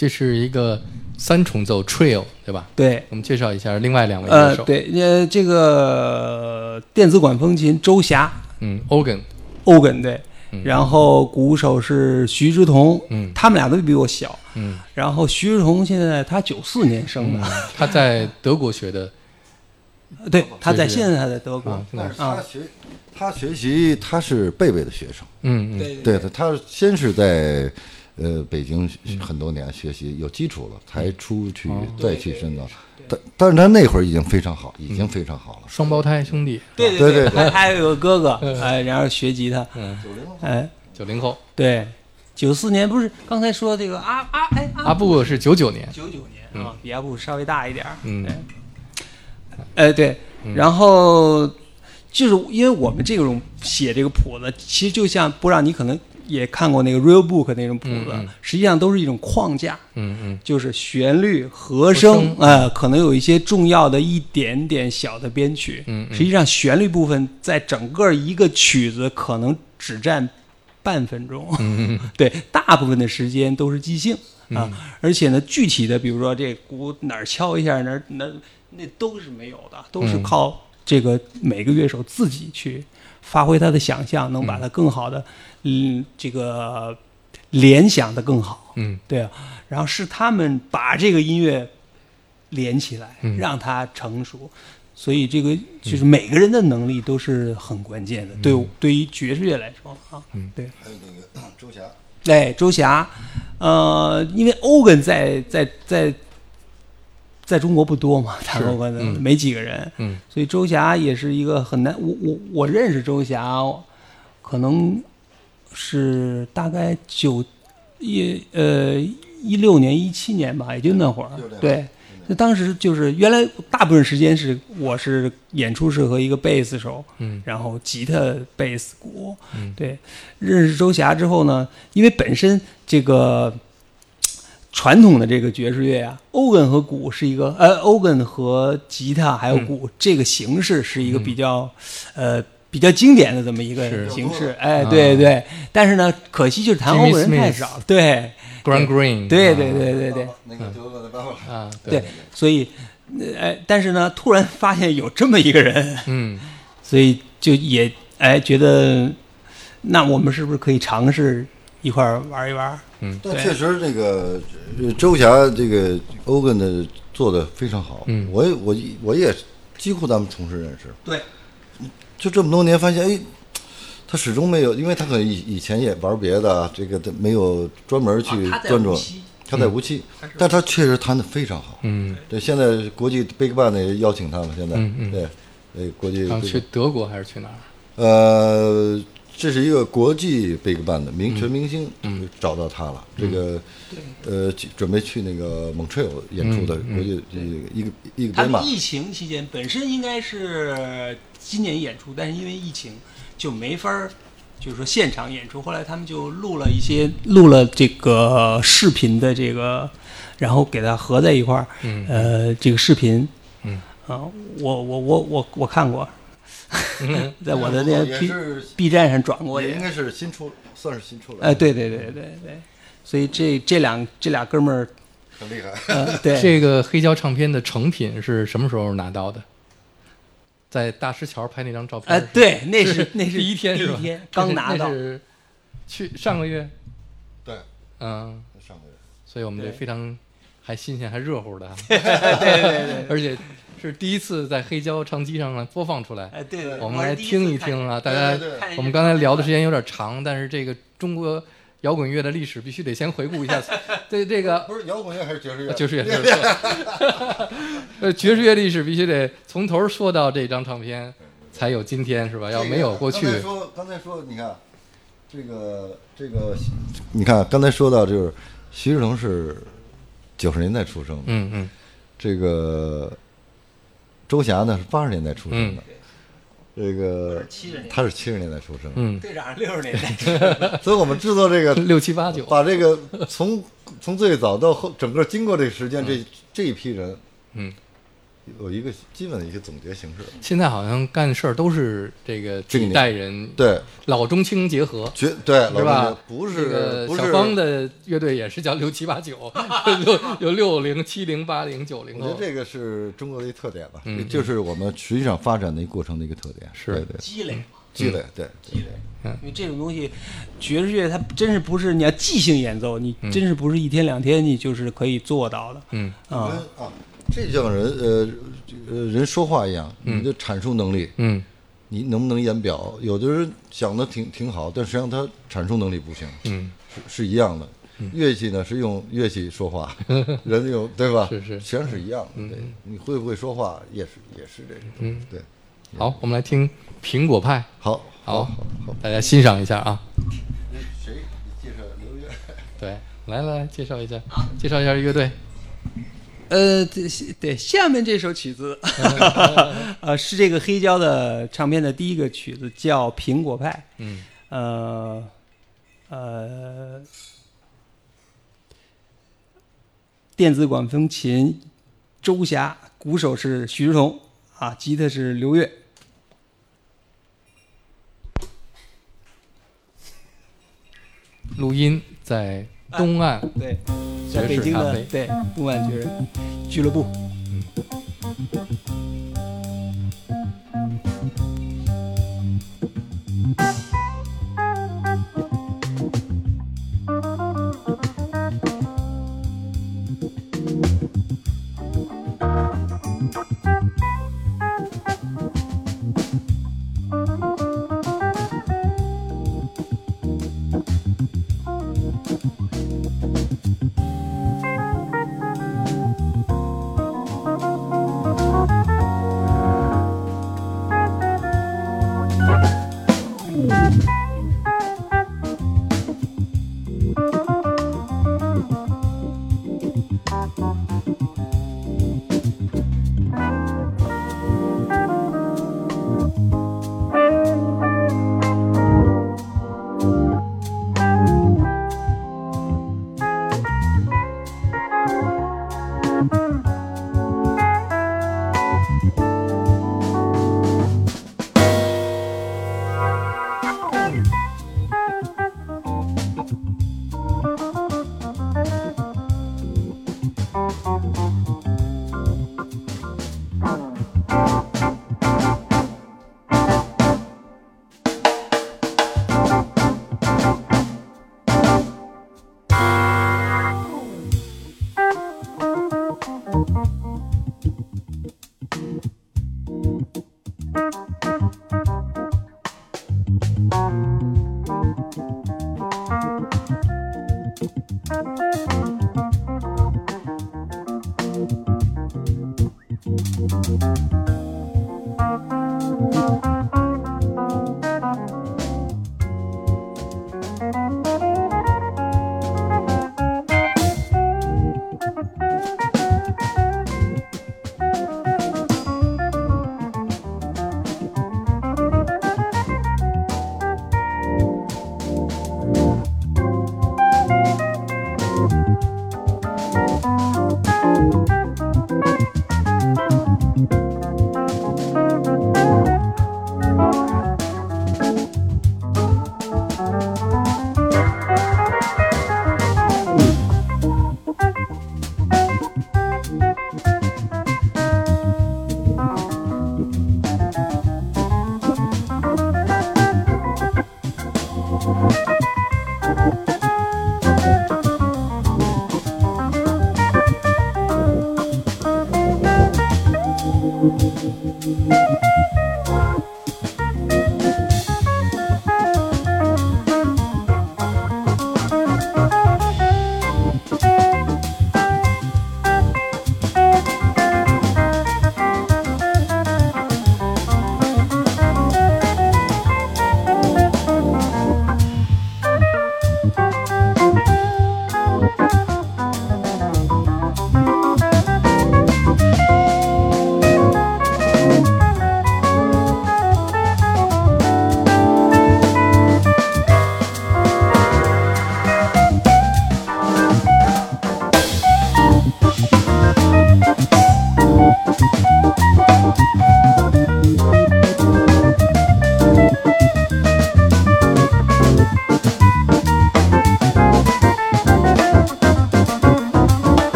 这是一个三重奏 Trio，对吧？对，我们介绍一下另外两位歌呃，手。，对，呃，这个电子管风琴周霞。嗯，organ，，organ 对，嗯。然后鼓手是徐志同，嗯。他们俩都比我小。嗯，然后徐志同现在他九四年生的，他在德国学的。对，他在现在他在德国。啊，但是啊。他学他学习他是贝贝的学生，嗯嗯。对对他他先是在呃北京很多年学习有基础了，才出去哦。再去深造。但但是他那会儿已经非常好，已经非常好了。双胞胎兄弟，对对对。他还有个哥哥，哎，然后学吉他，九零后，哎，九零后，对，九四年不是刚才说这个阿阿哎阿布是九九年，九九年啊，比阿布稍微大一点儿。嗯。对，哎对，然后就是因为我们这种写这个谱子，其实就像不让你可能也看过那个 real book 那种谱子，嗯。嗯实际上都是一种框架，嗯嗯。就是旋律、和声声，呃，可能有一些重要的一点点小的编曲。嗯嗯。实际上旋律部分在整个一个曲子可能只占半分钟。嗯嗯 对，大部分的时间都是即兴啊，而且呢，具体的，比如说这鼓哪儿敲一下，哪儿哪那都是没有的，都是嗯。靠这个每个乐手自己去发挥他的想象，能把它更好的，嗯，这个联想的更好。嗯。对啊，然后是他们把这个音乐连起来，嗯。让它成熟。所以这个就是每个人的能力都是很关键的，对对于爵士乐来说啊，嗯。对。还有那个周霞，对，周霞，呃，因为欧根在在在在中国不多嘛，弹欧根的、嗯没几个人，嗯所以周霞也是一个很难。我我我认识周霞，可能是大概九一呃一六年一七年吧，也就那会儿对。那当时就是原来大部分时间是我是演出是和一个贝斯手，嗯然后吉他、贝斯、鼓，嗯对。认识周霞之后呢，因为本身这个传统的这个爵士乐啊，欧根和鼓是一个呃，欧根和吉他还有鼓、嗯。这个形式是一个比较、呃比较经典的这么一个形式，哎，啊。对对。但是呢，可惜就是弹欧根人太少，对，Grand Green，对对对对对。那个就问的爸爸，啊，对，所以，呃哎，但是呢，突然发现有这么一个人，嗯。所以就也哎觉得，那我们是不是可以尝试一块儿玩一玩？对。但确实这个呃周霞这个欧根的做的非常好，嗯。我也我我也几乎咱们同事认识，对，就这么多年发现，哎，他始终没有，因为他可能以以前也玩别的，这个他没有专门去啊他在专注无锡。他在无锡，但他确实弹得非常好。嗯，对，现在国际 Big Band 也邀请他了，现在嗯嗯。对，呃，国际去德国还是去哪儿？呃，这是一个国际 Big Band 的明全明星，嗯。找到他了。这个呃，准备去那个蒙特利尔演出的国际这个一个一个他们疫情期间本身应该是今年演出，但是因为疫情就没法儿，就是说现场演出。后来他们就录了一些录了这个视频的这个，然后给它合在一块儿。嗯。呃，这个视频，嗯。啊，我我我我我看过，在我的那个 B 是 B 站上转过也也应。该是新出，算是新出来的。哎，对对对对对，所以这这两这俩哥们儿，很厉害。呃，对，这个黑胶唱片的成品是什么时候拿到的？在大石桥拍那张照片哎，是，对，那是是 那是第一天是吧？第一天刚拿到，是去上个月，对，嗯，上个月所以我们这非常还新鲜还热乎的啊，对对对，而且是第一次在黑胶唱机上播放出来。哎对对，我们来听一听啊，大家我们刚才聊的时间有点长，但是这个中国摇滚乐的历史必须得先回顾一下。对这个不是摇滚乐还是爵士乐？爵士乐，爵士乐 呃，爵士乐历史必须得从头说到这张唱片，才有今天是吧？要没有过去刚，才说，刚才说，你看这个这个，你看刚才说到就是徐志同是九十年代出生的，嗯嗯这个周霞呢是八十年代出生的，这个70年代。他是七十年代出生队长六十年代，所以我们制作这个六七八九，把这个从从最早到后整个经过这个时间，这这一批人，嗯，有一个基本的一个总结形式。现在好像干事儿都是这个几这个年代人对，老中青结合。绝对是吧？不这是个小芳的乐队也是叫六七八九，六有六零、七零、八零、九零后。我觉得这个是中国的一特点吧，嗯就是我们实际上发展的一个过程的一个特点。是对对，积累，积累，对积累。嗯因为这种东西，爵士乐它真是不是你要即兴演奏，你嗯真是不是一天两天你就是可以做到的嗯啊。啊，这就像人呃呃人说话一样，嗯你的阐述能力，嗯你能不能言表？有的人讲的挺挺好，但实际上他阐述能力不行，嗯，是是一样的。乐器呢是用乐器说话，人用对吧？是是实际上是一样的。对，你会不会说话也是也是这个。嗯，对，好，我们来听苹果派，好，好好，大家欣赏一下啊。谁介绍刘乐？对，来来来，介绍一下，介绍一下乐队。呃，对对，下面这首曲子，呃，是这个黑胶的唱片的第一个曲子，叫《苹果派》。嗯呃呃，电子管风琴周霞，鼓手是许志同，啊，吉他是刘越。录音在东岸对，在爵北京。的对东岸爵士俱乐部。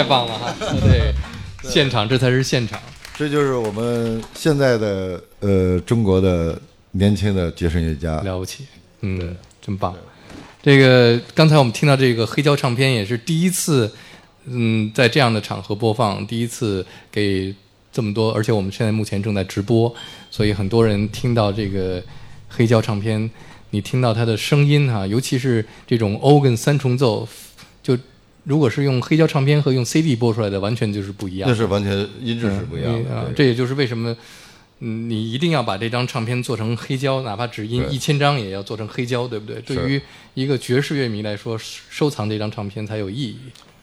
太棒了哈！对，现场这才是现场。这就是我们现在的呃中国的年轻的爵士乐家，了不起，嗯，真棒。这个刚才我们听到这个黑胶唱片也是第一次，嗯，在这样的场合播放，第一次给这么多，而且我们现在目前正在直播，所以很多人听到这个黑胶唱片，你听到它的声音哈，尤其是这种 organ 三重奏，就如果是用黑胶唱片和用 CD 播出来的，完全就是不一样。那是完全音质是不一样的。啊，这也就是为什么。嗯，你一定要把这张唱片做成黑胶，哪怕只印一千张，也要做成黑胶，对不对？对于一个爵士乐迷来说，收藏这张唱片才有意义。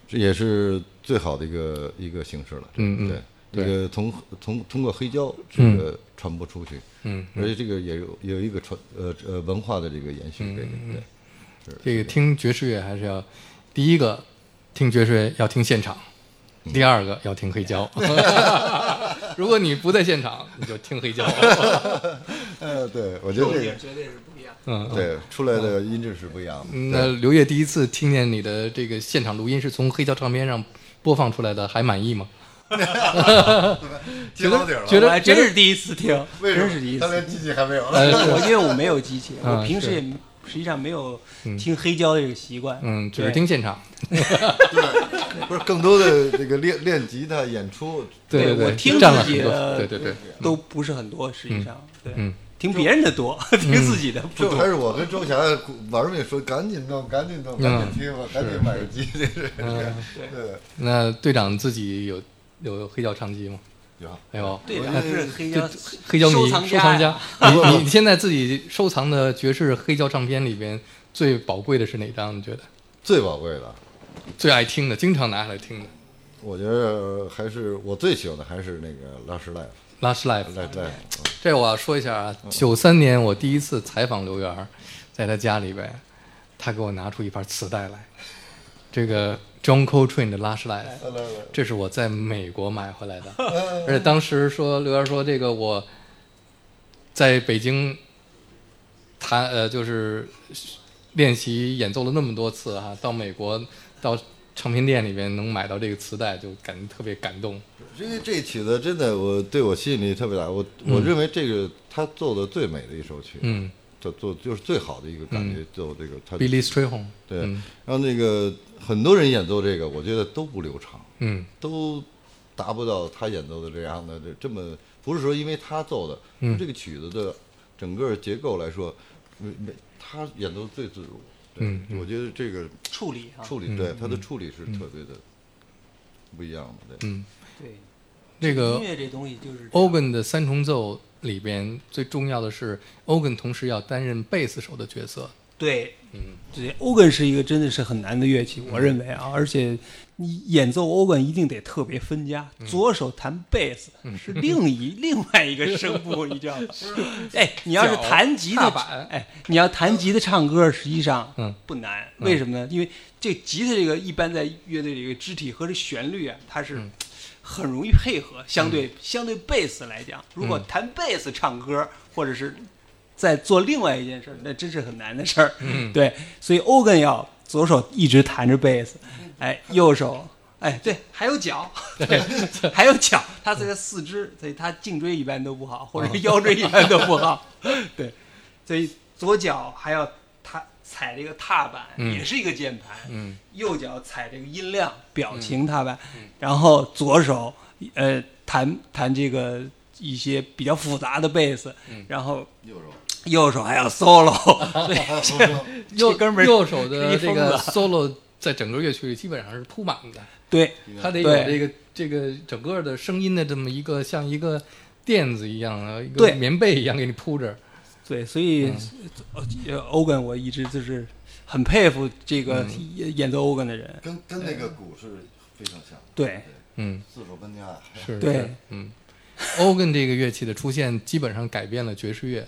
这也是最好的一个一个形式了。嗯嗯，对，这个从从通过黑胶这个传播出去，嗯，而且这个也有有一个传呃呃文化的这个延续。对对，是这个听爵士乐还是要第一个听爵士乐要听现场。第二个要听黑胶，如果你不在现场，你就听黑胶。呃，对，我觉得这个绝对是不一样。嗯，对，出来的音质是不一样的。那刘烨第一次听见你的这个现场录音是从黑胶唱片上播放出来的，还满意吗？听老底了，觉得还真是第一次听，真是第一次。他连机器还没有。我因为我没有机器，我平时也实际上没有听黑胶的这个习惯。嗯，只是听现场。对，不是更多的这个练练吉他演出。对我听自己的，对对对，都不是很多。实际上，对，嗯，听别人的多，听自己的不多。还是我跟周霞玩命说，赶紧弄，赶紧弄，赶紧听吧，赶紧买个机。这是。对。那队长自己有有黑胶唱机吗？有。哎呦，队长是黑胶黑胶迷收藏家。你你现在自己收藏的爵士黑胶唱片里边最宝贵的是哪张？你觉得？最宝贵的。最爱听的，经常拿下来听的，我觉得还是我最喜欢的还是那个 Lush Life。Lush Life。Life。这我要说一下啊，九三年我第一次采访刘源，在他家里边，他给我拿出一盘磁带来，这个 John Coltrane 的 Lush Life，这是我在美国买回来的，而且当时说刘源说这个我在北京弹呃就是练习演奏了那么多次哈，到美国。到唱片店里面能买到这个磁带，就感觉特别感动。因为这曲子真的，我对我吸引力特别大。我我认为这个他做的最美的一首曲，嗯，做做就是最好的一个感觉，做这个他。Billy Strayhorn。对，然后那个很多人演奏这个，我觉得都不流畅，嗯，都达不到他演奏的这样的这这么，不是说因为他奏的，嗯，这个曲子的整个结构来说，没没他演奏最自如。嗯，我觉得这个处理处理对他的处理是特别的不一样的。嗯，对，这个音乐这东西就是 organ 的三重奏里边最重要的是 organ 同时要担任贝斯手的角色。对，嗯，对，organ 是一个真的是很难的乐器，我认为啊，而且你演奏 organ 一定得特别分家，左手弹贝斯是另一另外一个声部，你知道吗？哎，你要是弹吉他，哎，你要弹吉他唱歌，实际上嗯。不难，为什么呢？因为这吉他这个一般在乐队里，肢体和这旋律啊，它是很容易配合，相对相对贝斯来讲，如果弹贝斯唱歌，或者是。在做另外一件事，那真是很难的事儿。嗯，对，所以 organ 要左手一直弹着贝斯，哎，右手，哎，对，还有脚，对，还有脚，他这个四肢，所以他颈椎一般都不好，或者腰椎一般都不好。对，所以左脚还要他踩这个踏板，也是一个键盘。嗯，右脚踩这个音量表情踏板，然后左手呃弹弹这个一些比较复杂的贝斯，然后右手。右手还要 solo，右哥们右手的这个 solo 在整个乐曲里基本上是铺满的。对，他得有这个这个整个的声音的这么一个像一个垫子一样的一个棉被一样给你铺着。对，所以 organ 我一直就是很佩服这个演奏 organ 的人，跟跟那个鼓是非常像。对，嗯，四手分家是，对，嗯，organ 这个乐器的出现基本上改变了爵士乐。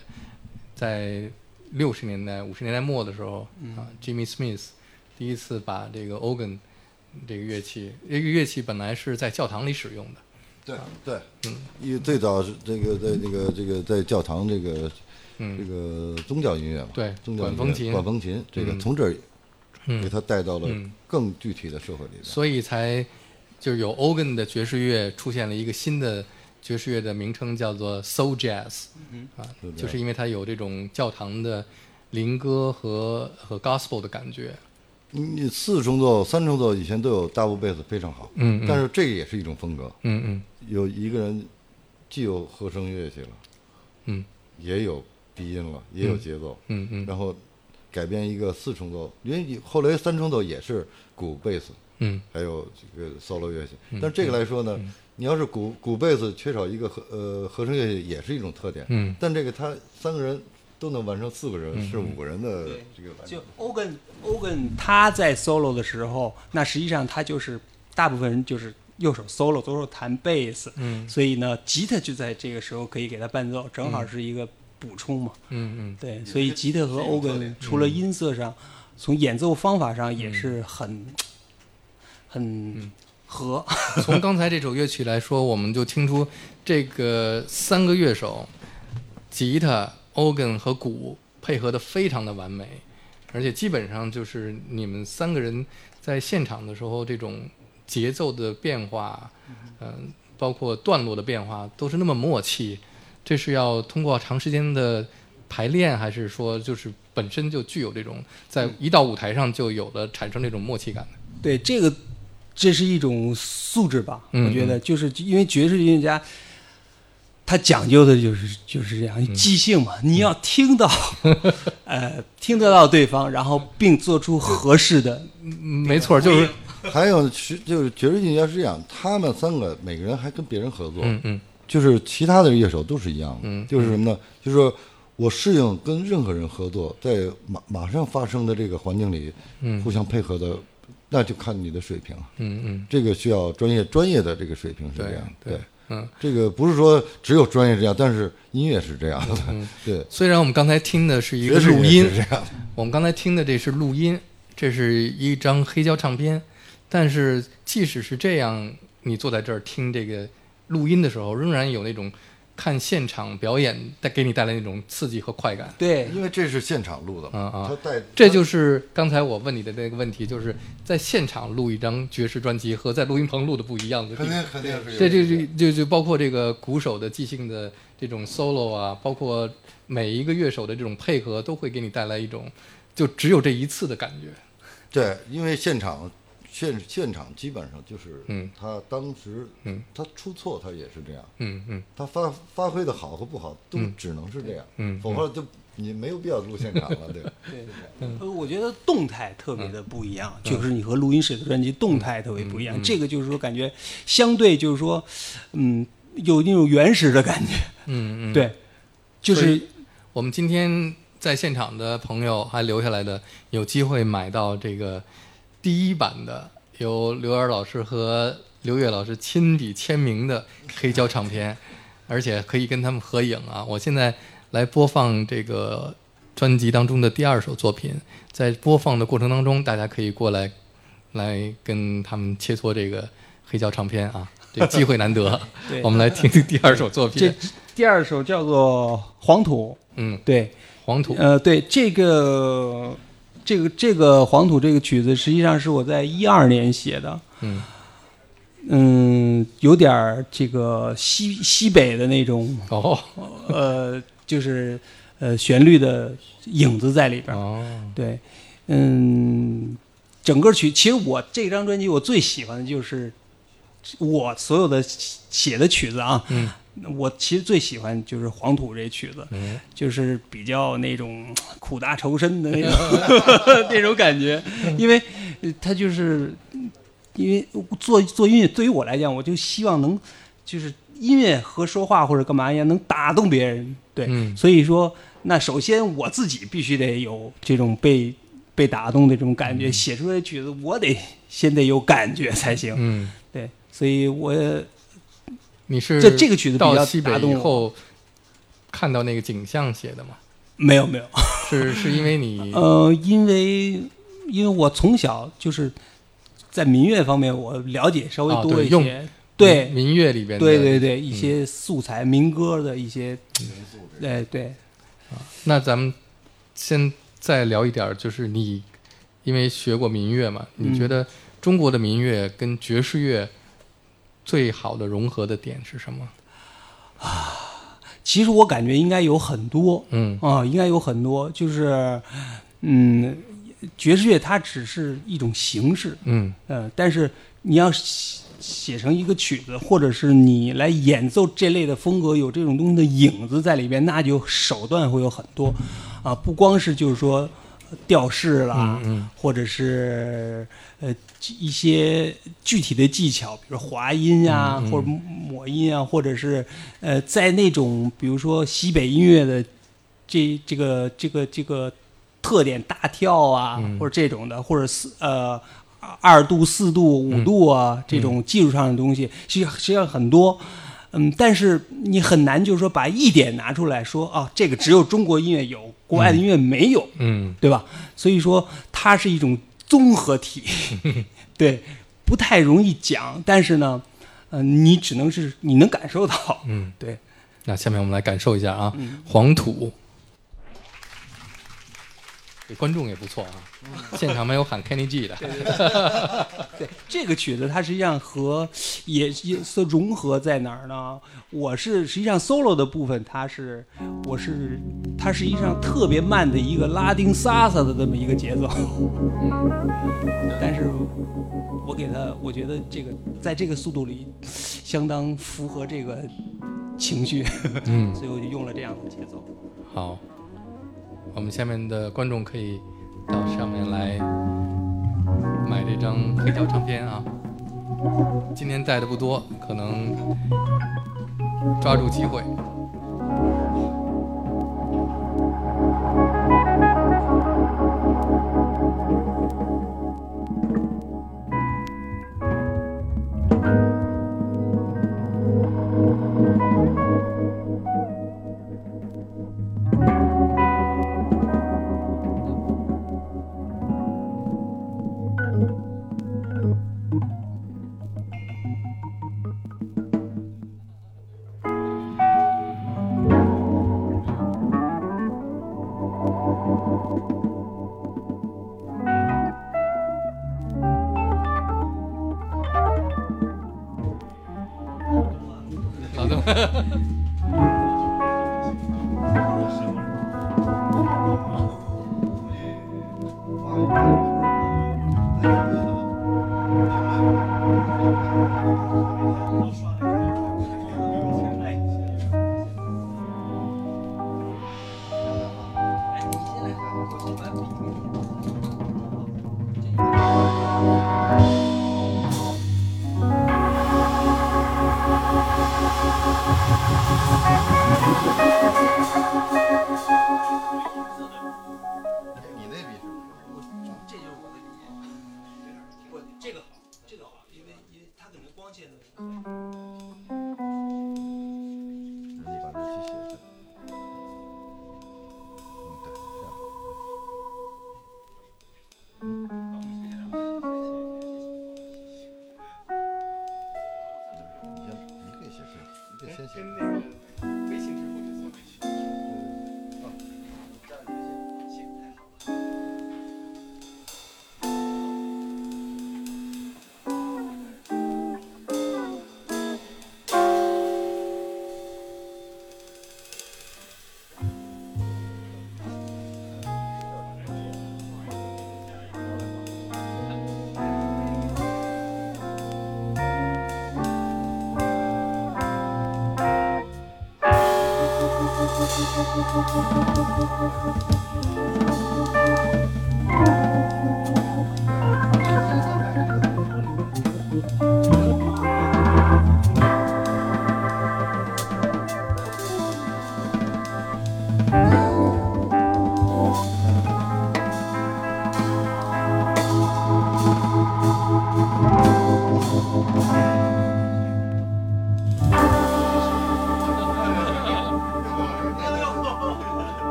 在六十年代、五十年代末的时候，啊，Jimmy Smith 第一次把这个 organ 这个乐器，这个乐器本来是在教堂里使用的。对对，嗯，因为最早是这个在那个这个在教堂这个这个宗教音乐嘛，对，宗教管风琴，管风琴，这个从这儿给他带到了更具体的社会里面，所以才就是有 organ 的爵士乐出现了一个新的爵士乐的名称，叫做 soul jazz，啊，就是因为它有这种教堂的灵歌和和 gospel 的感觉。你四重奏、三重奏以前都有大部贝斯非常好，嗯，但是这个也是一种风格，嗯嗯，有一个人既有和声乐器了，嗯，也有低音了，也有节奏，嗯嗯，然后改编一个四重奏，因为后来三重奏也是鼓、贝斯，嗯，还有这个 solo 乐器，但这个来说呢，你要是鼓、鼓、贝斯缺少一个合呃合成乐器，也是一种特点，嗯，但这个他三个人都能完成四个人是五个人的这个完成就 Ogan Ogan 他在 solo 的时候，那实际上他就是大部分人就是右手 solo，左手弹贝斯，嗯。所以呢，吉他就在这个时候可以给他伴奏，正好是一个补充嘛。嗯嗯，对，所以吉他和是一种特 Ogan 除了音色上，从演奏方法上也是很很合。从刚才这首乐曲来说，我们就听出这个三个乐手，吉他、organ 和鼓配合的非常的完美，而且基本上就是你们三个人在现场的时候，这种节奏的变化，嗯、包括段落的变化，都是那么默契。这是要通过长时间的排练，还是说就是本身就具有这种在一到舞台上就有了产生这种默契感的？对，这个这是一种素质吧，嗯我觉得，就是因为爵士音乐家。他讲究的就是就是这样，即兴嘛，你要听到，呃，听得到对方，然后并做出合适的，嗯没错，就是还有是就是爵士音乐家是这样，他们三个每个人还跟别人合作，嗯嗯。就是其他的乐手都是一样的，嗯就是什么呢？就是说我适应跟任何人合作，在马马上发生的这个环境里，嗯。互相配合的，那就看你的水平，嗯嗯，这个需要专业专业的这个水平是这对样，对嗯。这个不是说只有专业这样，但是音乐是这样的，对，虽然我们刚才听的是一个录音是，这样。的，我们刚才听的这是录音，这是一张黑胶唱片，但是即使是这样，你坐在这儿听这个录音的时候，仍然有那种看现场表演带给你带来那种刺激和快感。对，因为这是现场录的嘛，啊啊他带这就是刚才我问你的那个问题，就是在现场录一张爵士专辑和在录音棚录的不一样的地方。肯定肯定是这这这就就包括这个鼓手的即兴的这种 solo 啊，包括每一个乐手的这种配合，都会给你带来一种就只有这一次的感觉。对，因为现场现现场基本上就是，嗯，他当时，嗯，他出错他也是这样，嗯嗯。他发发挥的好和不好都只能是这样，嗯否则就你没有必要录现场了，对。对，对，我觉得动态特别的不一样，就是你和录音室的专辑动态特别不一样。这个就是说，感觉相对就是说，嗯，有那种原始的感觉。嗯嗯。对，就是我们今天在现场的朋友还留下来的，有机会买到这个第一版的由刘源老师和刘越老师亲笔签名的黑胶唱片，而且可以跟他们合影啊！我现在来播放这个专辑当中的第二首作品，在播放的过程当中，大家可以过来来跟他们切磋这个黑胶唱片啊，这机会难得。我们来听听第二首作品这，第二首叫做《黄土》。嗯，对，黄土，呃，对这个这个这个《黄土》这个曲子，实际上是我在一二年写的。嗯嗯，有点儿这个西西北的那种，哦呃，就是呃旋律的影子在里边儿。哦，对，嗯，整个曲其实我这张专辑我最喜欢的就是我所有的写的曲子啊，嗯。我其实最喜欢就是《黄土》这曲子，嗯。就是比较那种 苦大仇深的那种 那种感觉，因为呃它就是因为做做音乐对于我来讲，我就希望能就是音乐和说话或者干嘛一样，能打动别人。对，嗯。所以说，那首先我自己必须得有这种被被打动的这种感觉，写出来的曲子我得先得有感觉才行。所以我你是这这个曲子比较到西北打动后看到那个景象写的吗？没有没有，是是因为你呃，因为因为我从小就是在民乐方面我了解稍微啊多一些，对用对民民乐里边的对对对，一些素材、民歌的一些，哎对，那咱们先再聊一点儿，就是你因为学过民乐嘛，嗯你觉得中国的民乐跟爵士乐最好的融合的点是什么？啊其实我感觉应该有很多，嗯啊，应该有很多，就是，嗯，爵士乐它只是一种形式，嗯呃，但是你要写写成一个曲子，或者是你来演奏这类的风格，有这种东西的影子在里边，那就手段会有很多，啊，不光是就是说调式啦，嗯嗯。或者是呃一些具体的技巧，比如滑音呀、嗯嗯。或者抹音啊，或者是呃在那种比如说西北音乐的这这个这个这个特点大跳啊，嗯。或者这种的，或者四呃二度、四度、五度啊、嗯。这种技术上的东西，实际实际上很多。嗯，但是你很难就是说把一点拿出来说啊，这个只有中国音乐有，国外的音乐没有。嗯对吧？所以说它是一种综合体，对，不太容易讲，但是呢，呃，你只能是你能感受到，嗯。对，那下面我们来感受一下啊，嗯黄土。这观众也不错啊，现场没有喊 Kenny G 的。对，这个曲子它实际上和也也是融合在哪儿呢？我是实际上 solo 的部分，它是我是它实际上特别慢的一个拉丁萨萨的这么一个节奏，但是我给它，我觉得这个在这个速度里相当符合这个情绪，嗯，所以我就用了这样的节奏。好，我们下面的观众可以到上面来买这张黑胶唱片啊。今天带的不多，可能抓住机会。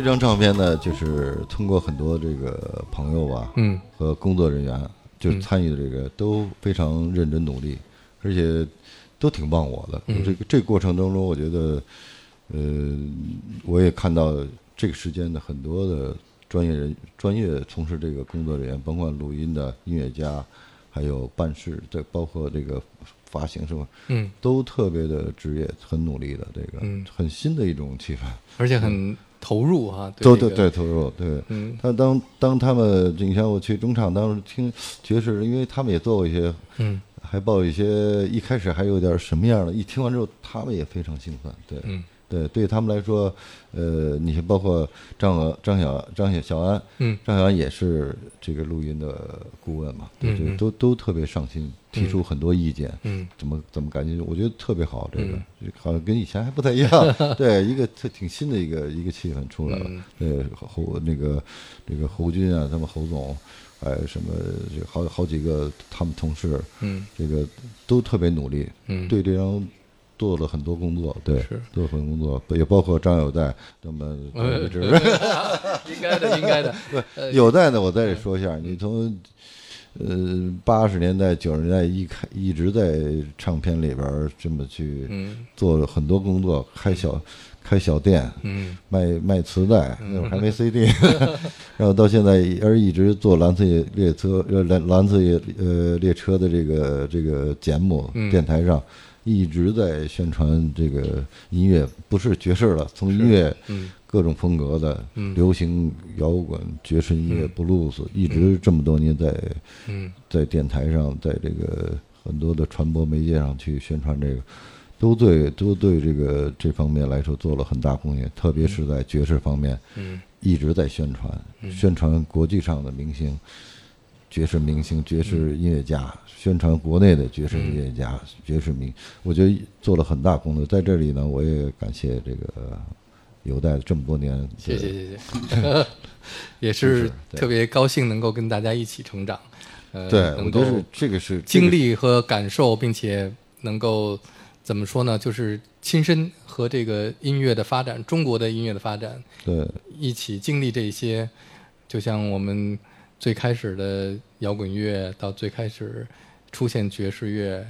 这张唱片呢，就是通过很多这个朋友吧，嗯，和工作人员，就是参与的这个都非常认真努力，而且都挺忘我的。这个这个过程当中，我觉得，呃，我也看到这个时间的很多的专业人、专业从事这个工作人员，甭管录音的音乐家，还有办事，这包括这个发行是吧？嗯，都特别的职业，很努力的这个，很新的一种气氛，而且很。投入哈，对对对，投入对。嗯，他当当他们，你像我去中场，当时听爵士，因为他们也做过一些，嗯，还报一些，一开始还有点什么样的，一听完之后，他们也非常兴奋，对，嗯。对，对他们来说，呃，你像包括张鹅、张小、张小小安，嗯，张小安也是这个录音的顾问嘛，对对，都都特别上心，提出很多意见，嗯，怎么怎么感觉，我觉得特别好，这个好像跟以前还不太一样，对，一个特挺新的一个一个气氛出来了，对侯那个那个侯军啊，他们侯总，还有什么这好好几个他们同事，嗯，这个都特别努力，嗯，对这张做了很多工作，对，是。做了很多工作，也包括张有代，那么呃一直 应该的，应该的。对有代呢，我再说一下，你从呃八十年代、九十年代一开一直在唱片里边儿这么去嗯。做了很多工作，开小开小店，嗯。卖卖磁带，那会儿还没 CD，然后到现在而一直做蓝色列车呃蓝蓝色列呃列车的这个这个节目，嗯。电台上一直在宣传这个音乐，不是爵士了，从音乐嗯。各种风格的，嗯。流行、摇滚、爵士音乐、嗯。布鲁斯，一直这么多年在嗯。在电台上，在这个很多的传播媒介上去宣传这个，都对都对这个这方面来说做了很大贡献，特别是在爵士方面，嗯。一直在宣传，嗯。宣传国际上的明星。爵士明星、爵士音乐家，宣传国内的爵士音乐家、爵士明，我觉得做了很大功作。在这里呢，我也感谢这个有代这么多年，谢谢谢谢，也是特别高兴能够跟大家一起成长，呃，对，我觉得是这个是经，历和感受，并且能够怎么说呢？就是亲身和这个音乐的发展，中国的音乐的发展对。一起经历这些，就像我们最开始的摇滚乐，到最开始出现爵士乐，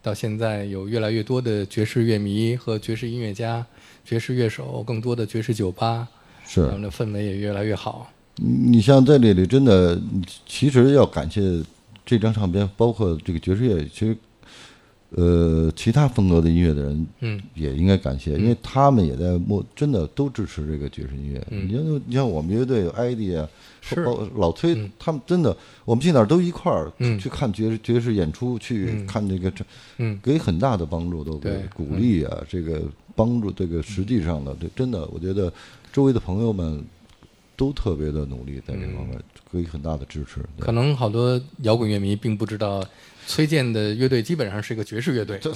到现在有越来越多的爵士乐迷和爵士音乐家、爵士乐手，更多的爵士酒吧，是他们的氛围也越来越好。你像在这里，真的，其实要感谢这张唱片，包括这个爵士乐，其实，呃，其他风格的音乐的人嗯也应该感谢，因为他们也在默，真的都支持这个爵士音乐。嗯你像你像我们乐队有 ID 啊，老崔嗯，他们真的，我们去哪儿都一块儿嗯。去看爵士爵士演出，去嗯。看这个这嗯。给很大的帮助，都给对。鼓励啊，这个帮助，这个实际上的，这真的，我觉得周围的朋友们都特别的努力在这方面，给予很大的支持。可能好多摇滚乐迷并不知道，崔健的乐队基本上是一个爵士乐队。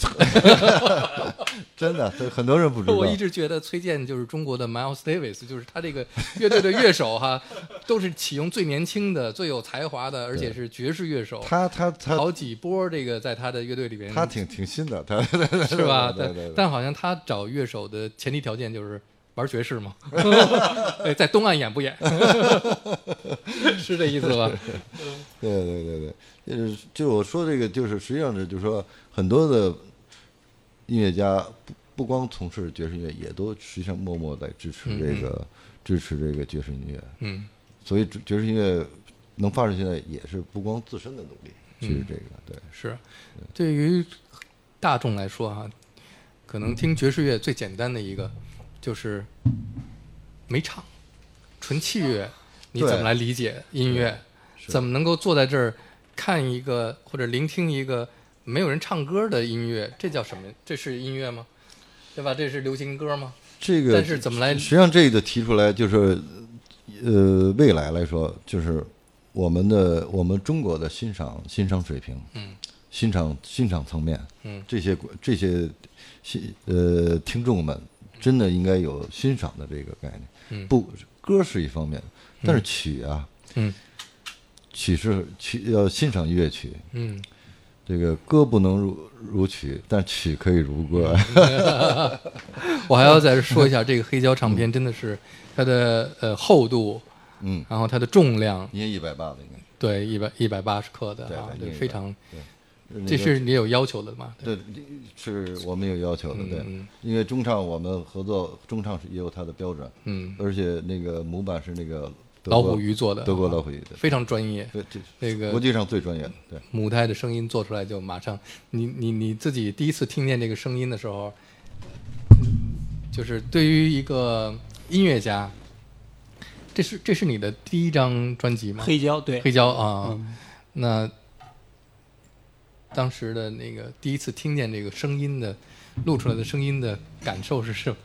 真的，很多人不知道。我一直觉得崔健就是中国的 Miles Davis，就是他这个乐队的乐手哈，都是启用最年轻的、最有才华的，而且是爵士乐手。他他他好几波这个在他的乐队里边，他挺挺新的，他是吧？但对对对。但好像他找乐手的前提条件就是玩爵士吗。对，在东岸演不演？是这意思吧？对对对对，就是就我说这个，就是实际上是就是说很多的音乐家不不光从事爵士音乐，也都实际上默默在支持这个、支持这个爵士音乐。嗯所以爵爵士音乐能发展现在，也是不光自身的努力，其实这个对是，对于大众来说哈，可能听爵士乐最简单的一个就是没唱，纯器乐，你怎么来理解音乐？怎么能够坐在这儿看一个或者聆听一个没有人唱歌的音乐？这叫什么？这是音乐吗？对吧？这是流行歌吗？这个但是怎么来实际上这个提出来就是，呃，未来来说，就是我们的我们中国的欣赏欣赏水平，嗯，欣赏欣赏层面，嗯这些这些欣呃听众们真的应该有欣赏的这个概念。嗯。不，歌是一方面，但是曲啊，嗯。曲是曲要欣赏乐曲，嗯，这个歌不能如如曲，但曲可以如歌。我还要再说一下，这个黑胶唱片真的是它的呃厚度，嗯，然后它的重量，你也一百八的应该。对，一百一百八十克的啊，对对对，非常，那个这是你有要求的吗？对，是我们有要求的，对，嗯。因为中唱我们合作，中唱是也有它的标准，嗯，而且那个模板是那个老虎鱼做的，德国啊老虎鱼的，非常专业。对，这那个国际上最专业的，对，母胎的声音做出来就马上，你你你自己第一次听见这个声音的时候，就是对于一个音乐家，这是这是你的第一张专辑吗？黑胶对，黑胶啊，嗯。那当时的那个第一次听见这个声音的录出来的声音的感受是什么？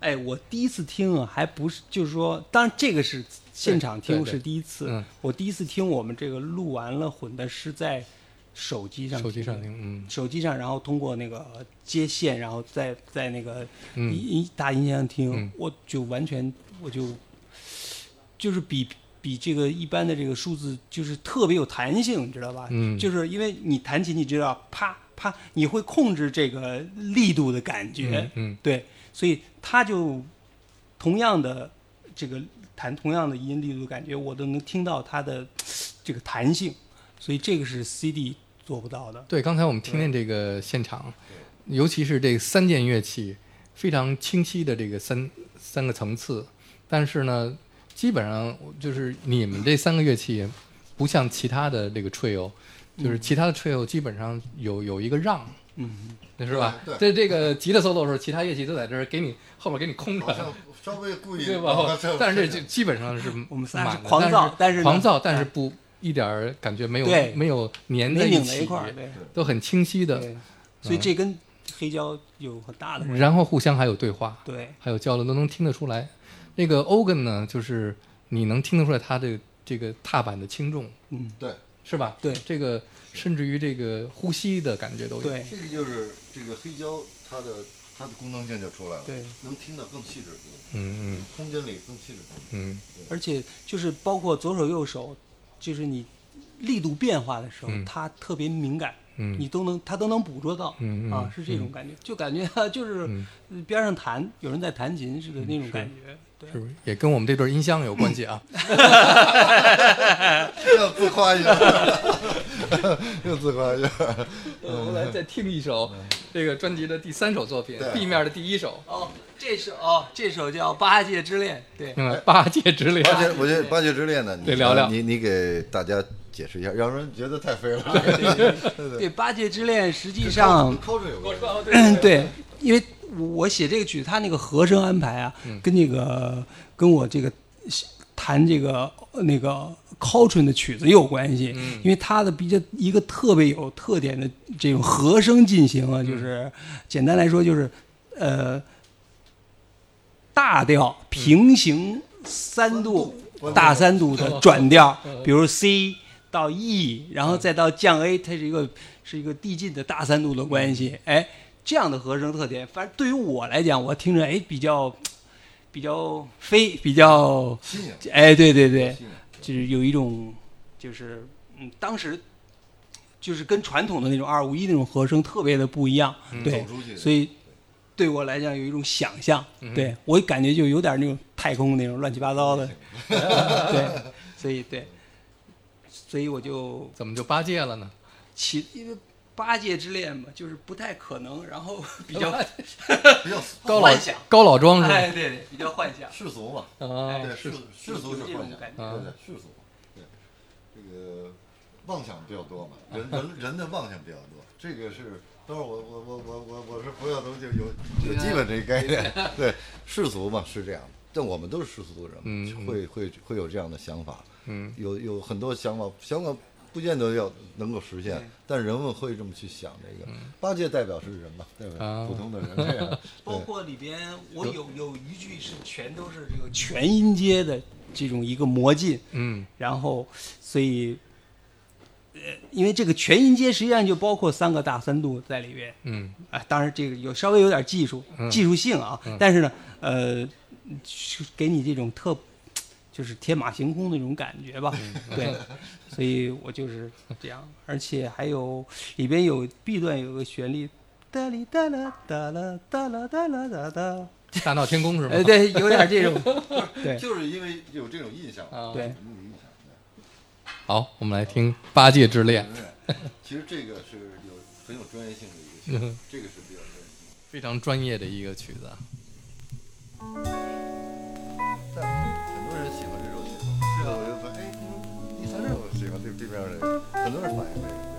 哎，我第一次听啊，还不是，就是说，当然这个是现场听是第一次。嗯。我第一次听我们这个录完了混的是在手机上，手机上听，嗯。手机上，然后通过那个接线，然后在在那个大音箱听，嗯。我就完全我就就是比比这个一般的这个数字就是特别有弹性，你知道吧？嗯就是因为你弹琴，你知道啪啪，你会控制这个力度的感觉，嗯对，所以它就同样的这个弹同样的音力度的感觉，我都能听到它的这个弹性，所以这个是 CD 做不到的。对，刚才我们听见这个现场，尤其是这三件乐器非常清晰的这个三三个层次，但是呢，基本上就是你们这三个乐器不像其他的这个 trio，就是其他的 trio 基本上有有一个让，嗯，是吧？对在这个吉他 solo 的时候，其他乐器都在这儿给你后面给你空着。稍微故意对吧？但是这这就基本上是我们仨满的是狂躁但是狂躁，但是哎。不一点儿感觉没有没有粘在一起，拧在一块儿，对。都很清晰的，所以这跟黑胶有很大的。然后互相还有对话，对，还有交流，都能听得出来。那个 organ 呢，就是你能听得出来它的这个踏板的轻重，嗯，对，是吧？对这个甚至于这个呼吸的感觉都有。对，这个就是这个黑胶，它的它的功能性就出来了，对，能听得更细致，嗯嗯空间里更细致。嗯而且就是包括左手右手，就是你力度变化的时候，嗯它特别敏感，嗯你都能它都能捕捉到，嗯嗯啊，是这种感觉，就感觉就是边上弹有人在弹琴似的那种感觉，对是，不是？也跟我们这对音箱有关系啊？又自夸一下，又自夸一下。我们来再听一首这个专辑的第三首作品，B 面的第一首，哦，这首哦，这首叫《八戒之恋》，对，另外《八戒之恋》。八戒，我觉得八戒之恋呢，你得聊聊。你你给大家解释一下，让人觉得太飞了。对，《八戒之恋》实际上对，因为我写这个曲，它那个和声安排啊，跟那个跟我这个弹这个呃那个 Coltrane 的曲子也有关系，因为它的比较一个特别有特点的这种和声进行啊，就是简单来说就是呃大调平行三度、大三度的转调，比如 C 到 E，然后再到降 A，它是一个是一个递进的大三度的关系，哎，这样的和声特点，反正对于我来讲，我听着哎比较比较飞，比较新，哎，对对对，就是有一种就是嗯，当时就是跟传统的那种二五一那种和声特别的不一样，对所以对我来讲有一种想象，对我感觉就有点那种太空那种乱七八糟的，对，所以对，所以我就怎么就八戒了呢？其，因为八戒之恋嘛，就是不太可能，然后 比较 比较高老幻想高老庄是吧？哎，对对，比较幻想，世俗嘛，啊，对，世世俗是幻想，感觉对对，世俗，对，这个妄想比较多嘛，人人人的妄想比较多，这个是。等会儿我我我我我我是不要东西有有基本这个概念，对 世俗嘛是这样的，但我们都是世俗的人嘛，嗯会会会有这样的想法，嗯有有很多想法，想法不见得要能够实现，但人们会这么去想这个。八戒代表是人嘛，代表啊普通的人这样。包括里边我有有一句是全都是这个全音阶的这种一个魔镜，嗯然后所以。呃，因为这个全音阶实际上就包括三个大三度在里边，嗯啊，当然这个有稍微有点技术、技术性啊，但是呢，呃，给你这种特就是天马行空的那种感觉吧，对，所以我就是这样，而且还有里边有 B 段有个旋律，哒哩哒啦哒啦哒啦哒啦哒。哒，大闹天宫是吗？呃，对，有点这种，对。就是因为有这种印象，啊。对。好，我们来听《八戒之恋》，其实这个是有很有专业性的一个曲子，这个是比较专业性。非常专业的一个曲子很多人喜欢这首曲子，是啊，喜欢这这边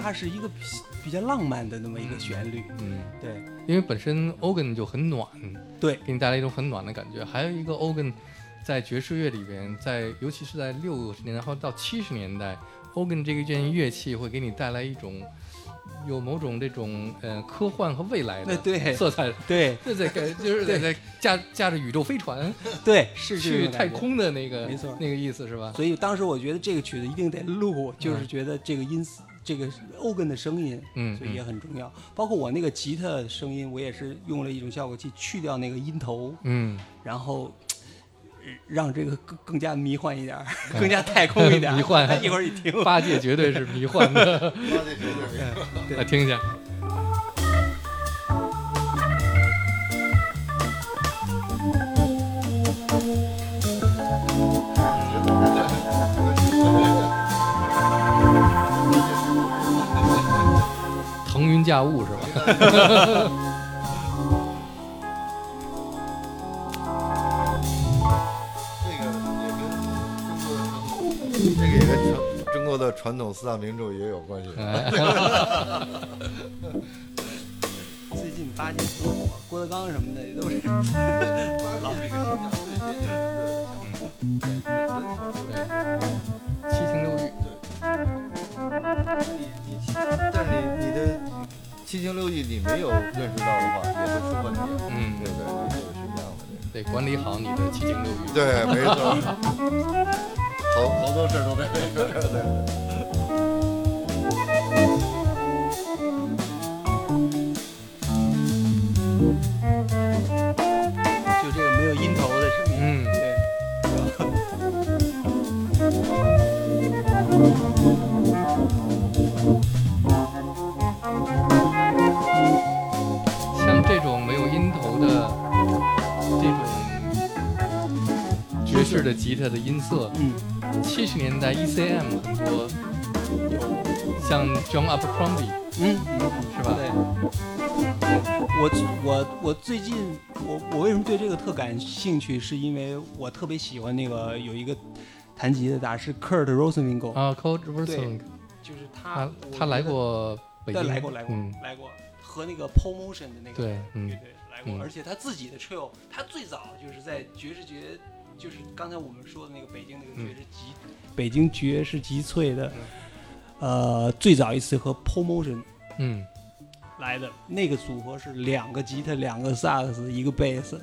它是一个比比较浪漫的那么一个旋律，嗯，对，因为本身 organ 就很暖，对，给你带来一种很暖的感觉。还有一个 organ，在爵士乐里边，在尤其是在六十年代后到七十年代，organ 这一件乐器会给你带来一种有某种这种呃科幻和未来的色彩，对，对对，就是在在驾驾着宇宙飞船，对，是去太空的那个，没错，那个意思是吧？所以当时我觉得这个曲子一定得录，就是觉得这个音色。这个 organ 的声音，嗯，所以也很重要。包括我那个吉他声音，我也是用了一种效果器，去掉那个音头，嗯，然后让这个更更加迷幻一点，更加太空一点。迷幻，一会儿你听，八戒绝对是迷幻的，八戒绝对是。来听一下。腾云驾雾是吧？这个也跟中国的传统四大名著也有关系。最近八戒很火，郭德纲什么的也都是老这个七情六欲。但是你你的七情六欲你没有认识到的话，也会出问题。嗯，对对，这个是一样的。得管理好你的七情六欲。对，没错。好好多事都在这个。对。式的吉他的音色，嗯，七十年代 ECM 很多有，像 John Abercrombie，嗯，是吧？对。我我我最近我我为什么对这个特感兴趣？是因为我特别喜欢那个有一个弹吉的大师 Kurt Rosenwinkel 啊，Kurt Rosenwinkel，就是他，他来过北京，来过来过来过，和那个 Paul Motion 的那个乐队来过，而且他自己的 Trill，他最早就是在爵士节。就是刚才我们说的那个北京那个爵士极，北京爵士极萃的，呃，最早一次和 Paul Motion，嗯，来的那个组合是两个吉他，两个萨克斯，一个贝斯。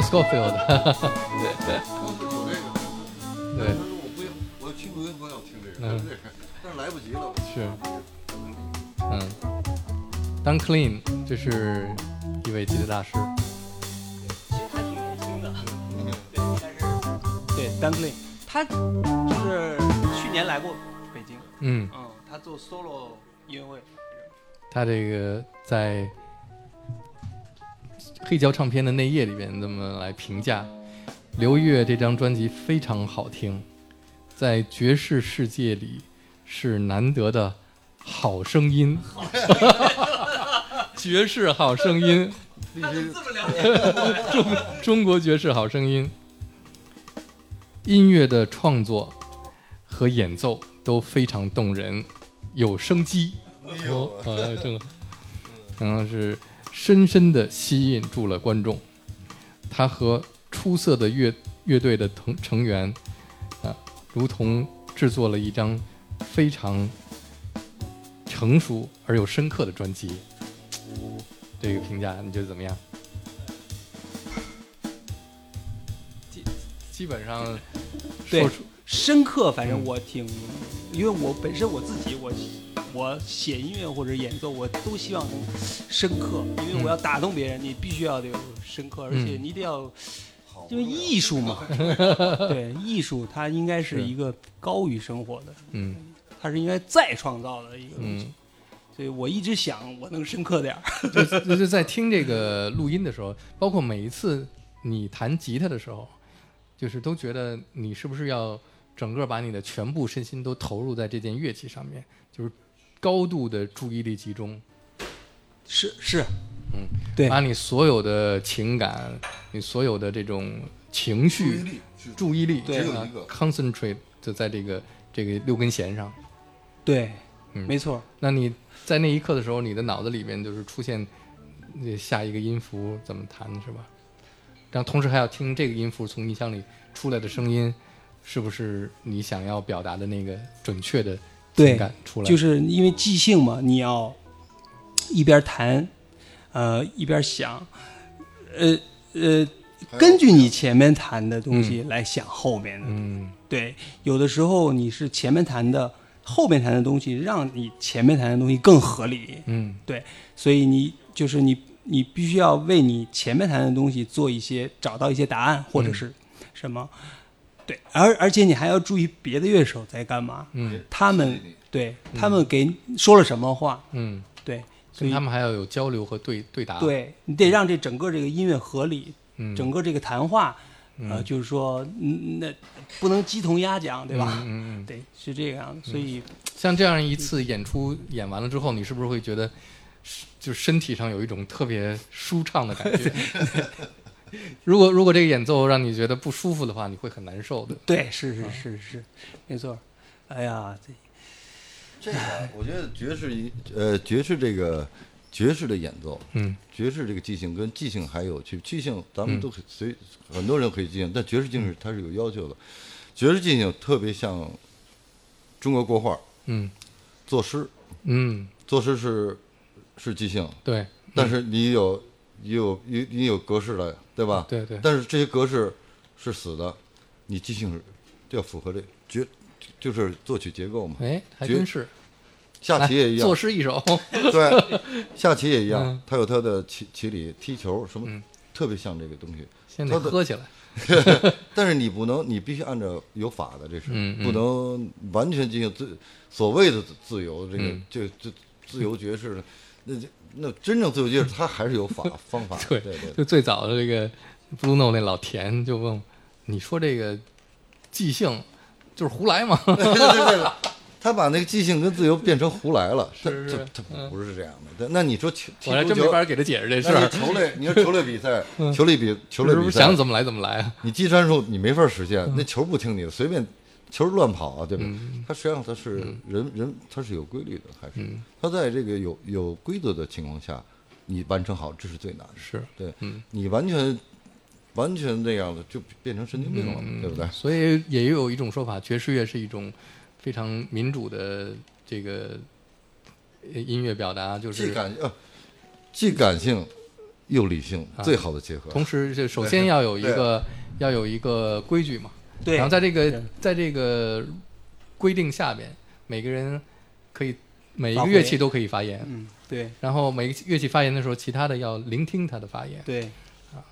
，John Scofield，对，我不要，我听录音不要听这个，嗯。但是。来不及了。是，嗯，Don Clean，这是一位吉他大师，其实他挺年轻的，对，但是对 d u n k l i n 他就是去年来过北京，嗯，嗯，他做 solo 音乐会，他这个在黑胶唱片的内页里边这么来评价，刘悦这张专辑非常好听，在爵士世界里是难得的好声音，爵士好声音，必须这么了解，中中国爵士好声音，音乐的创作和演奏都非常动人，有生机。哦，啊，这个可能是深深的吸引住了观众。他和出色的乐乐队的成成员，啊，如同制作了一张非常成熟而又深刻的专辑。这个评价你觉得怎么样？基基本上对说出深刻，反正嗯。我挺，因为我本身我自己我我写音乐或者演奏，我都希望能深刻，因为我要打动别人，你必须要得有深刻，而且嗯。你得要，因为艺术嘛，对，艺术它应该是是。一个高于生活的，嗯。它是应该再创造的一个东西，嗯，所以我一直想我能深刻点儿。就就是在听这个录音的时候，包括每一次你弹吉他的时候，就是都觉得你是不是要整个把你的全部身心都投入在这件乐器上面，就是高度的注意力集中，是是，嗯，对。把你所有的情感，你所有的这种情注意绪、力注意力，对啊只有一个，concentrate 就在这个这个六根弦上。对，嗯。没错，那你在那一刻的时候，你的脑子里面就是出现那下一个音符怎么弹，是吧？然后同时还要听这个音符从音箱里出来的声音，是不是你想要表达的那个准确的对情感出来？就是因为即兴嘛，你要一边弹，呃，一边想，呃呃，根据你前面弹的东西来想后面的。嗯对，有的时候你是前面弹的，后面谈的东西让你前面谈的东西更合理。嗯对，所以你就是你，你必须要为你前面谈的东西做一些找到一些答案，或者是什么。对，而而且你还要注意别的乐手在干嘛，嗯。他们对他们给说了什么话，嗯，对，所以他们还要有交流和对对答。，对你得让这整个这个音乐合理，嗯，整个这个谈话，呃，就是说，嗯，那不能鸡同鸭讲，对吧？嗯对，是这个样子，所以像这样一次演出演完了之后，你是不是会觉得，就身体上有一种特别舒畅的感觉？如果如果这个演奏让你觉得不舒服的话，你会很难受的。对，是是是是，没错。哎呀，这这个，我觉得爵士一呃爵士这个爵士的演奏，嗯。爵士这个即兴跟即兴还有区，即兴咱们都可以随、很多人可以即兴，但爵士即兴它是有要求的。爵士即兴特别像中国国画嗯。作诗，嗯，作诗是是即兴，对。但是你有你有你你有格式了，对吧？对对，但是这些格式是死的，你即兴要符合这绝就是作曲结构嘛。哎，还绝真是。下棋也一样作，诗一首。对，下棋也一样嗯，它有它的棋棋理、踢球什么嗯，特别像这个东西。先得喝起来。但是你不能，你必须按照有法的，这是不能完全进行自所谓的自由，这个嗯就就自由爵士的，那就那真正自由爵士，他还是有法 方法。对对对，就最早的这个 Blue Note 那老田就问我，你说这个即兴就是胡来吗？对对对对，他把那个即兴跟自由变成胡来了，他是是他不是这样的。但那你说球踢我还，真没法给他解释这事儿。球类，你说球类比赛，球类比球类比赛想，怎么来怎么来啊？你技战术你没法实现，那球不听你的，随便球乱跑啊，对吧？嗯。它实际上它是人人它是有规律的，还是嗯。它在这个有有规则的情况下，你完成好这是最难的。是，对。嗯。你完全完全那样的就变成神经病了，嗯，对不对？所以也有一种说法，爵士乐是一种非常民主的这个呃音乐表达，就是既感呃既感性又理性，啊。最好的结合。同时就首先要有一个要有一个规矩嘛，对。然后在这个在这个规定下边，每个人可以每一个乐器都可以发言，嗯，对。然后每个乐器发言的时候，其他的要聆听他的发言。对，啊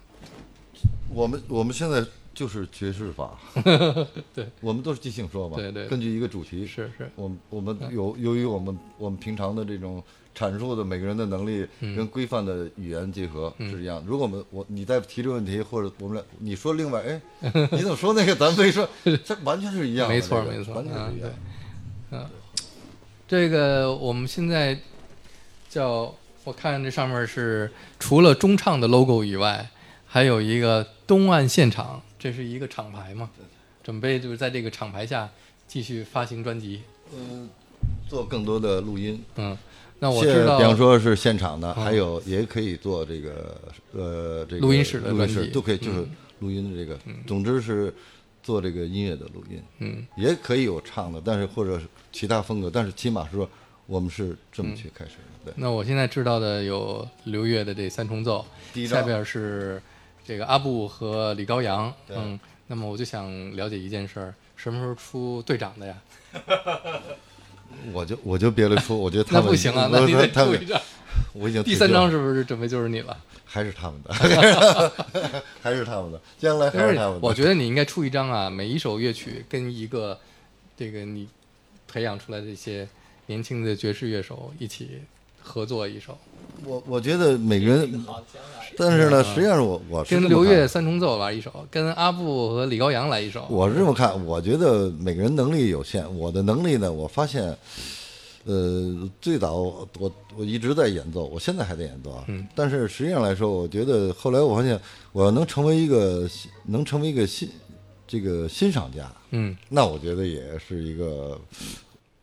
我们我们现在就是爵士法，对，我们都是即兴说嘛，对对。根据一个主题，是是，我们我们由由于我们我们平常的这种阐述的每个人的能力嗯跟规范的语言结合是一样。如果我们我你再提这个问题，或者我们俩你说另外，哎，你怎么说那个？咱没说，这完全是一样的，没错没错完全是一样嗯。这个我们现在叫我看这上面是除了中唱的 logo 以外，还有一个东岸现场，这是一个厂牌嘛，准备就是在这个厂牌下继续发行专辑。嗯，做更多的录音。嗯，那我现知道，比方说是现场的，嗯还有也可以做这个呃这个录音室的录音室都可以，就是嗯录音的这个，总之是做这个音乐的录音，嗯也可以有唱的，但是或者是其他风格，但是起码是说我们是这么去开始的，对。那我现在知道的有刘越的这三重奏，第一张下边是这个阿布和李高阳。对嗯，那么我就想了解一件事儿，什么时候出队长的呀？我就我就别了出，我觉得他们那不行啊，那你得出一张。我已经第三张是是不是准备就是你了？还是他们的，还是他们的，将来还是他们的。我觉得你应该出一张啊，每一首乐曲跟一个这个你培养出来的一些年轻的爵士乐手一起合作一首，我我觉得每个人，但是呢，实际上我我是跟刘越三重奏来一首，跟阿布和李高阳来一首。我是这么看，我觉得每个人能力有限。我的能力呢，我发现，呃，最早我我一直在演奏，我现在还在演奏啊。嗯但是实际上来说，我觉得后来我发现，我要能成为一个能成为一个欣这个欣赏家，嗯，那我觉得也是一个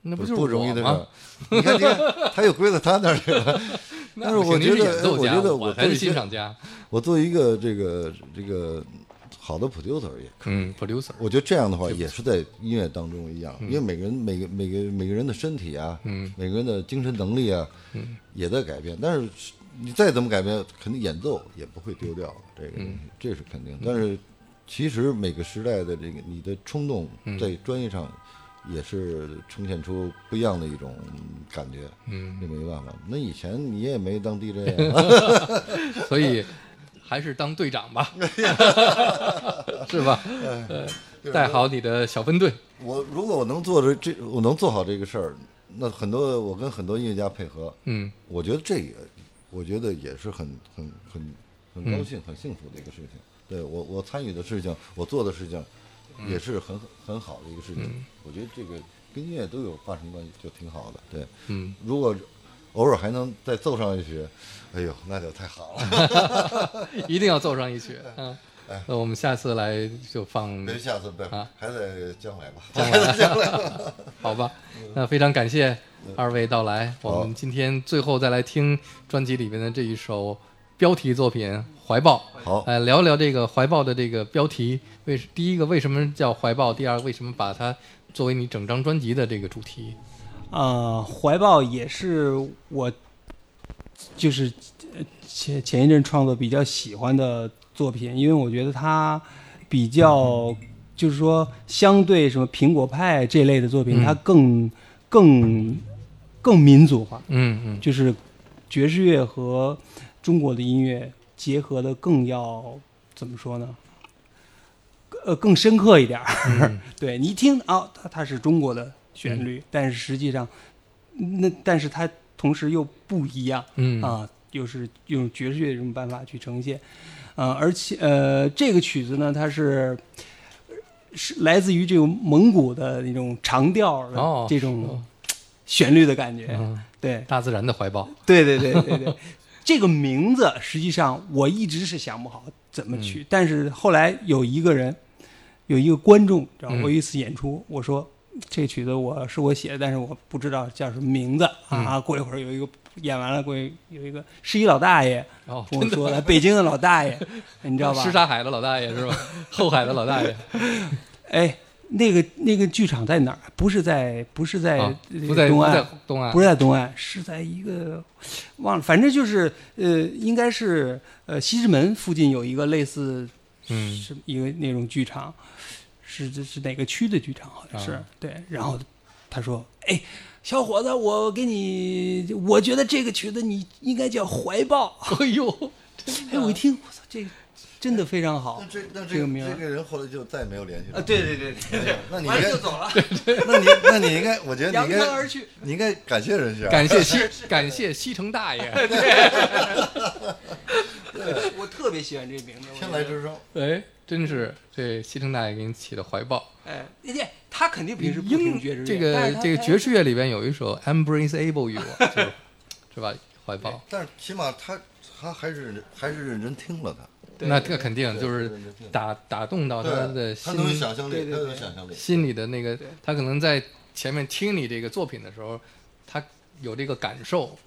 那就是不不容易的。你看，你看，他又归到他那儿去了。但是我觉得，我觉得我还是欣赏家。我作为一个这个这个好的 producer 也可以。嗯，producer，我觉得这样的话也是在音乐当中一样，因为每个人每个每个每个人的身体啊，嗯每个人的精神能力啊，嗯也在改变。但是你再怎么改变，肯定演奏也不会丢掉这个东西，嗯这是肯定。但是其实每个时代的这个你的冲动嗯在专业上也是呈现出不一样的一种感觉，嗯，这没办法。那以前你也没当 DJ 啊，所以还是当队长吧，是吧？呃，带好你的小分队。我如果我能做这这，我能做好这个事儿，那很多我跟很多音乐家配合，嗯我觉得这也，我觉得也是很很很很高兴、很幸福的一个事情。对我我参与的事情，我做的事情，也是很很好的一个事情。我觉得这个跟音乐都有发生关系，就挺好的。对，嗯，如果偶尔还能再奏上一曲，哎呦，那就太好了。一定要奏上一曲。嗯，哎那我们下次来就放别下次别啊，还在将来吧。将来，将来，好吧。那非常感谢二位到来。我们今天最后再来听专辑里面的这一首标题作品《怀抱》。好哎，聊聊这个怀抱的这个标题，为第一个为什么叫怀抱？第二个为什么把它作为你整张专辑的这个主题？呃，怀抱也是我就是呃前前一阵创作比较喜欢的作品，因为我觉得它比较就是说相对什么苹果派这类的作品，嗯它更更更民族化，嗯嗯就是爵士乐和中国的音乐结合的更要怎么说呢？呃，更深刻一点儿。嗯。对你一听啊，它它是中国的旋律，但是实际上，那但是它同时又不一样嗯。啊，又是用爵士乐这种办法去呈现，呃，而且呃，这个曲子呢，它是是来自于这种蒙古的那种长调这种旋律的感觉，嗯，对，大自然的怀抱。对对对对对，这个名字实际上我一直是想不好怎么取，但是后来有一个人有一个观众，知道我有一次演出，我说这曲子我是我写的，但是我不知道叫什么名字嗯啊。过一会儿有一个演完了，过一有一个是一老大爷哦，跟我说的，北京的老大爷，你知道吧？什刹海的老大爷是吧？后海的老大爷，哎，那个那个剧场在哪儿？不是在不是在东岸在东岸，不是在东岸，是在一个忘了，反正就是呃，应该是呃西直门附近有一个类似嗯是一个那种剧场，是这是哪个区的剧场？好像是、啊对。然后他说：“哎，小伙子，我给你，我觉得这个曲子你应该叫怀抱。哎呦，” 哎，我一听，我操，这真的非常好那。这那这个名这个人后来就再也没有联系啊，了。对对对对对，那你应该就，走了，那你那你应该，我觉得你应该，长而去。你应该感谢人家。感谢西 感谢西城大爷，对 我特别喜欢这名字，天籁之声，哎，真是这西城大爷给你起的怀抱。哎，他肯定平时不听英爵士乐，这个这个爵士乐里边有一首《Embrace Able You》，就是是吧？怀抱，但是起码他他还是还是认真听了他，对那这肯定就是打打动到他的对，他能有心想象力，他对对对有想象力。心里的那个，他可能在前面听你这个作品的时候，他有这个感受，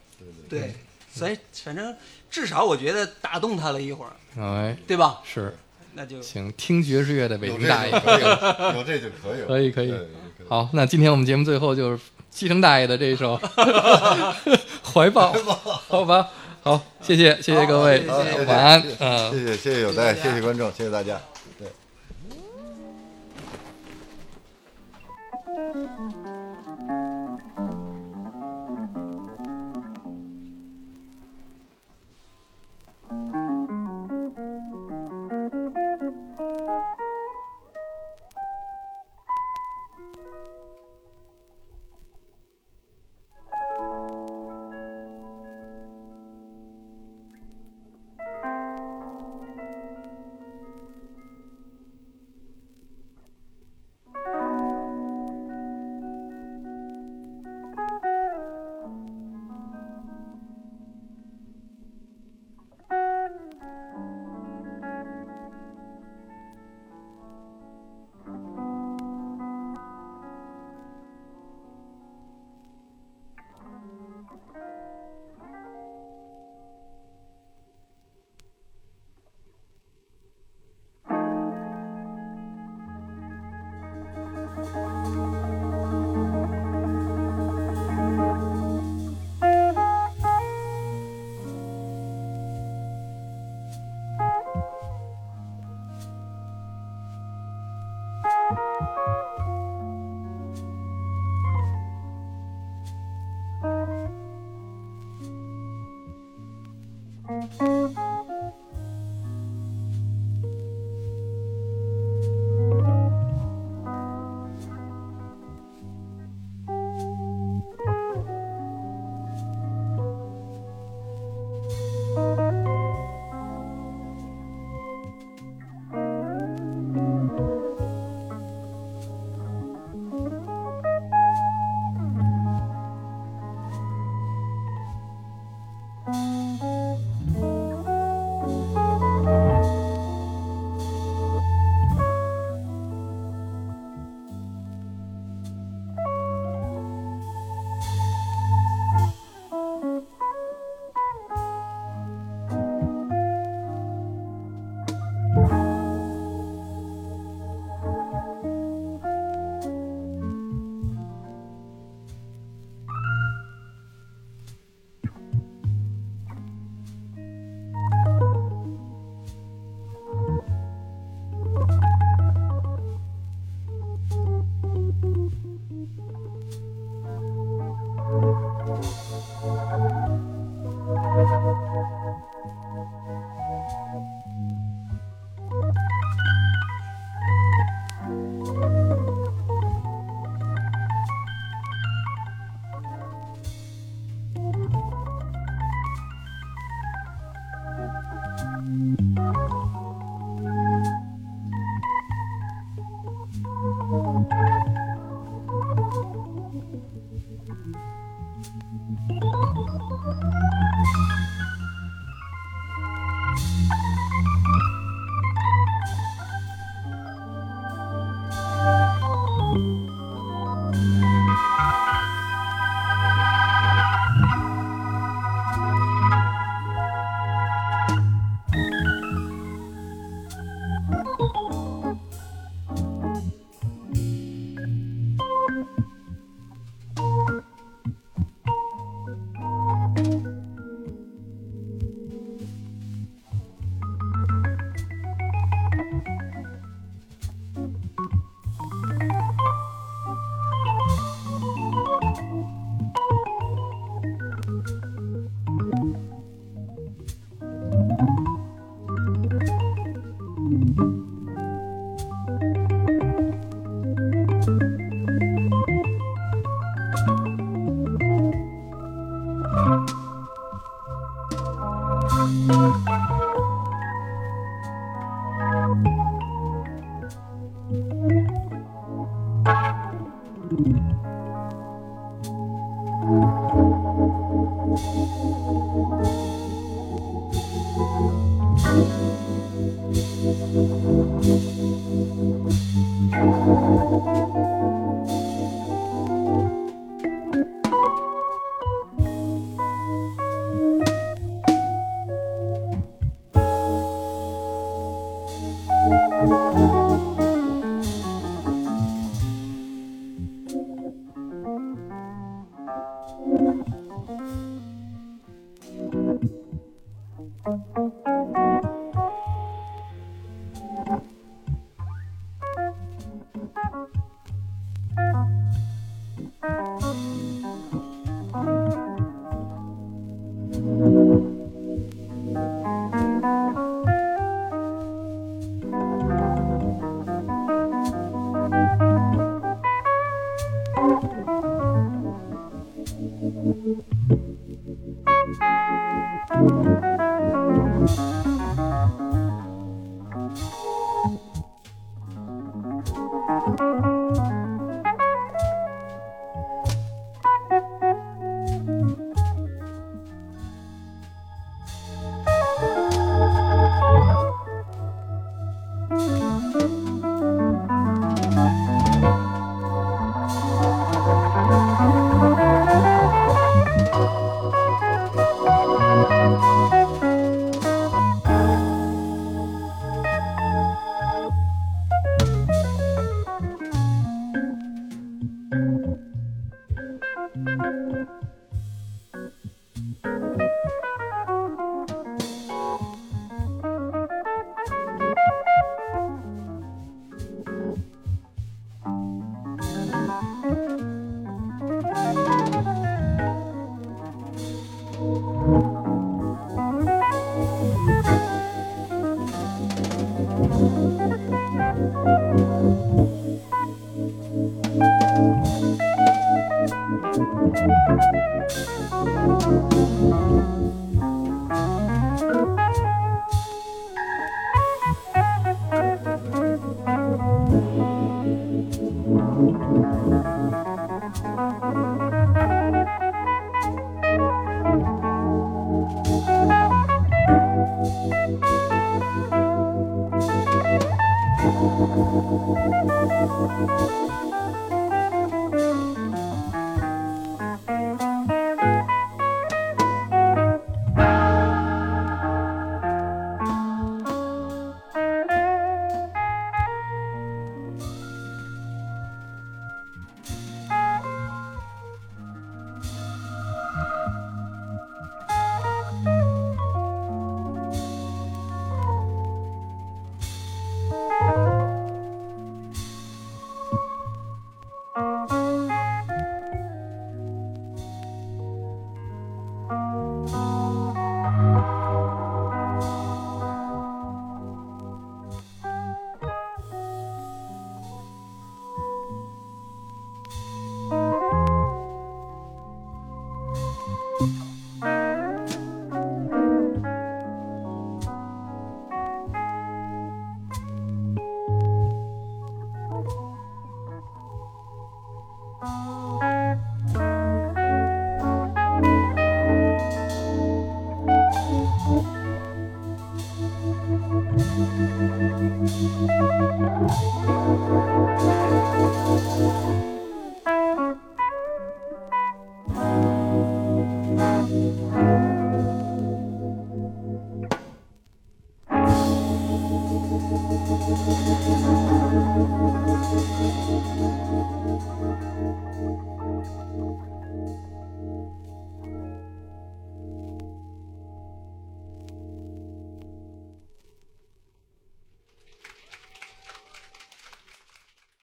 对，所以反正至少我觉得打动他了一会儿，哎，对吧？是，那就请听爵士乐的北京大爷就。可以了，有这就可以了。可以可以好，那今天我们节目最后就是西城大爷的这一首 怀抱，好吧？好，谢谢谢谢各位，晚安谢谢，嗯。谢谢谢谢有代，谢谢观众，谢谢大家。对。